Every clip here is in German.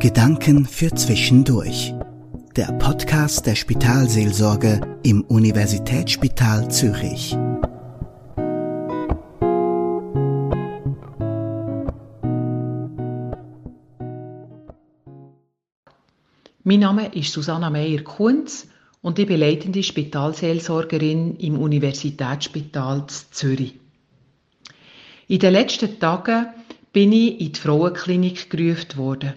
Gedanken für Zwischendurch. Der Podcast der Spitalseelsorge im Universitätsspital Zürich. Mein Name ist Susanna Meyer-Kunz und ich bin leitende Spitalseelsorgerin im Universitätsspital Zürich. In den letzten Tagen bin ich in die Frauenklinik gerufen worden.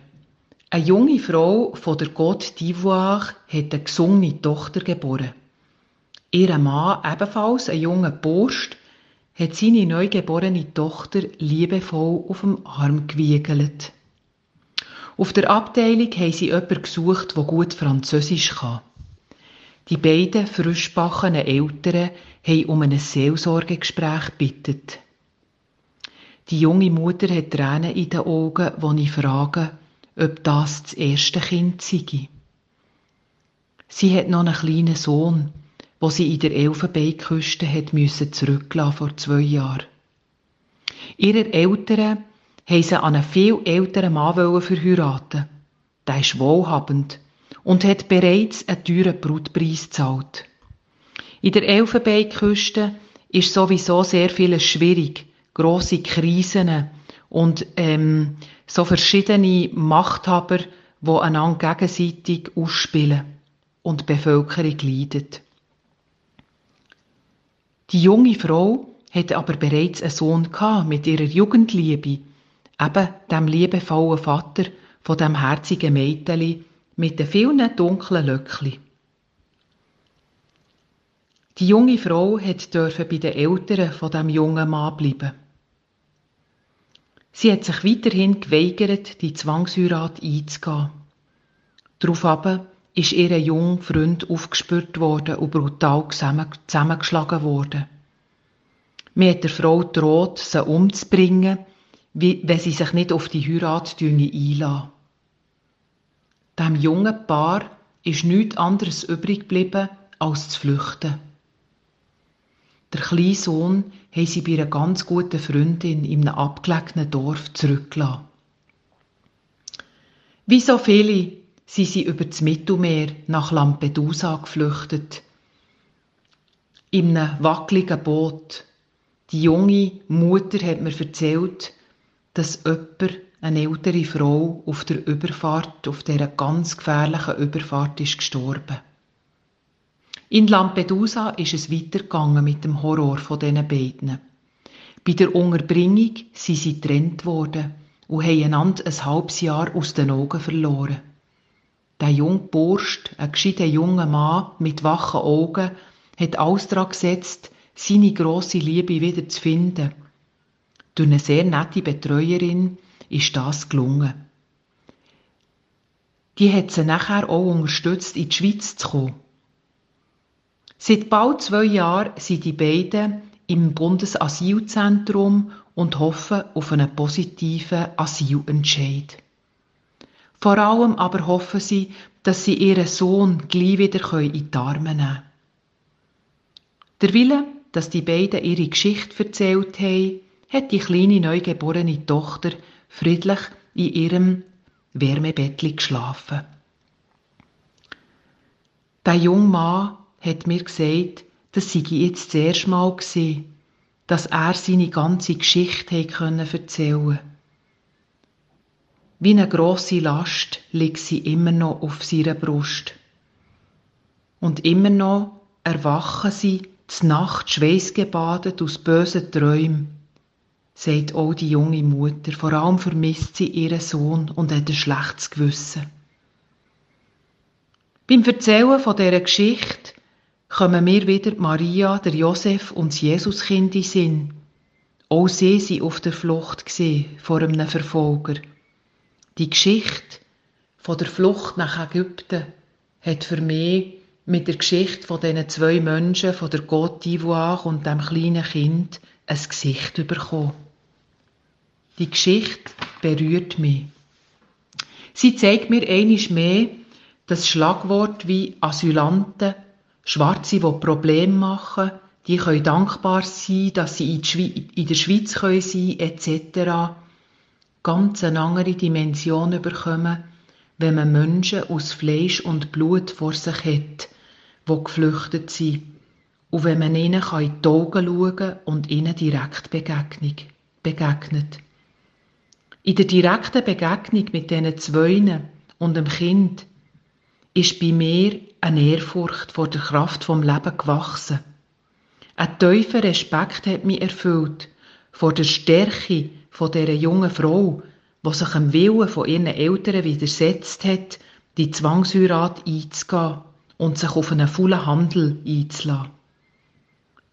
Eine junge Frau von der Côte d'Ivoire hat eine gesungene Tochter geboren. Ihr Mann, ebenfalls ein junger Bursch, hat seine neugeborene Tochter liebevoll auf dem Arm gewiegelt. Auf der Abteilung haben sie jemanden gesucht, der gut Französisch kann. Die beiden frischbachenen Eltern haben um ein Seelsorgegespräch gebeten. Die junge Mutter hat Tränen in den Augen, wo ich frage, ob das das erste Kind sei. Sie hat noch einen kleinen Sohn, wo sie in der Elfenbeinküste hat müssen zurücklassen vor zwei Jahren. Ihre Eltern haben sie an einen viel älteren Mann verheiraten. Der ist wohlhabend und hat bereits einen teuren Brutpreis gezahlt. In der Elfenbeinküste ist sowieso sehr vieles schwierig, grosse Krisen und ähm, so verschiedene Machthaber, die einander gegenseitig ausspielen und die Bevölkerung leidet. Die junge Frau hatte aber bereits einen Sohn mit ihrer Jugendliebe, eben dem liebevollen Vater von dem herzigen Mädchen mit den vielen dunklen Löckli. Die junge Frau durfte bei den Eltern von dem jungen Mann bleiben. Sie hat sich weiterhin geweigert, die Zwangsheirat einzugehen. Daraufhin ist ihr junger Freund aufgespürt worden und brutal zusammengeschlagen worden. Mir hat der Frau droht, sie umzubringen, wenn sie sich nicht auf die Heirat einlassen. Dem jungen Paar ist nichts anderes übrig geblieben, als zu flüchten. Der kleine Sohn haben sie bei einer ganz guten Freundin in einem abgelegenen Dorf zurückgelassen. Wie so viele sind sie über das Mittelmeer nach Lampedusa geflüchtet. In einem wackeligen Boot. Die junge Mutter hat mir erzählt, dass jemand, eine ältere Frau, auf der Überfahrt, auf dieser ganz gefährlichen Überfahrt ist gestorben. In Lampedusa ist es weitergegangen mit dem Horror von diesen beiden. Bei der Unterbringung sind sie getrennt worden und haben einander ein halbes Jahr aus den Augen verloren. Der junge Bursch, ein gescheiter junger Mann mit wachen Augen, hat alles daran gesetzt, seine grosse Liebe wieder zu finden. Durch eine sehr nette Betreuerin ist das gelungen. Die hat sie nachher auch unterstützt, in die Schweiz zu kommen. Seit bald zwei Jahren sind die beiden im Bundesasylzentrum und hoffen auf einen positiven Asylentscheid. Vor allem aber hoffen sie, dass sie ihren Sohn gleich wieder in die Arme nehmen können. Der Wille, dass die beiden ihre Geschichte erzählt haben, hat die kleine neugeborene Tochter friedlich in ihrem Wärmebettli geschlafen. Der junge Mann hat mir gesagt, das sei jetzt das erste Mal gewesen, dass er seine ganze Geschichte können erzählen Wie eine grosse Last liegt sie immer noch auf seiner Brust. Und immer noch erwachen sie z Nacht schweißgebadet aus bösen Träumen, sagt auch die junge Mutter. Vor allem vermisst sie ihren Sohn und hat ein schlechtes Gewissen. Beim Erzählen dieser Geschichte kommen mir wieder Maria, der Josef und das Jesuskind in Sinn. Auch sie sind auf der Flucht vor einem Verfolger. Die Geschichte von der Flucht nach Ägypten hat für mich mit der Geschichte von diesen zwei Menschen, von der Côte d'Ivoire und dem kleinen Kind, ein Gesicht bekommen. Die Geschichte berührt mich. Sie zeigt mir einisch mehr, das Schlagwort wie Asylanten Schwarze, die Probleme machen, die können dankbar sein, dass sie in, der Schweiz können sein etc. Ganz eine andere Dimension bekommen, wenn man Menschen aus Fleisch und Blut vor sich hat, die geflüchtet sind, und wenn man ihnen in die Augen schauen und ihnen direkt begegnet. In der direkten Begegnung mit diesen Zweien und dem Kind ist bei mir eine Ehrfurcht vor der Kraft vom Leben gewachsen. Ein tiefer Respekt hat mich erfüllt vor der Stärke von dieser jungen Frau, die sich dem Willen von ihren Eltern widersetzt hat, die Zwangsheirat einzugehen und sich auf einen vollen Handel einzulassen.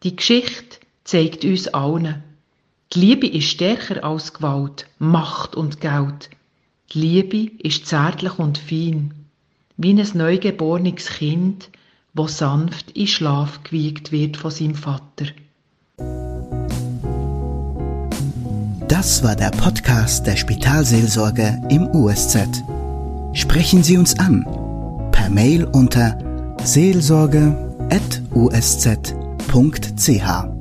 Die Geschichte zeigt uns allen, die Liebe ist stärker als Gewalt, Macht und Geld. Die Liebe ist zärtlich und fein, wie ein neugeborenes Kind, wo sanft in Schlaf gewiegt wird von seinem Vater. Das war der Podcast der Spitalseelsorge im USZ. Sprechen Sie uns an per Mail unter seelsorge.usz.ch.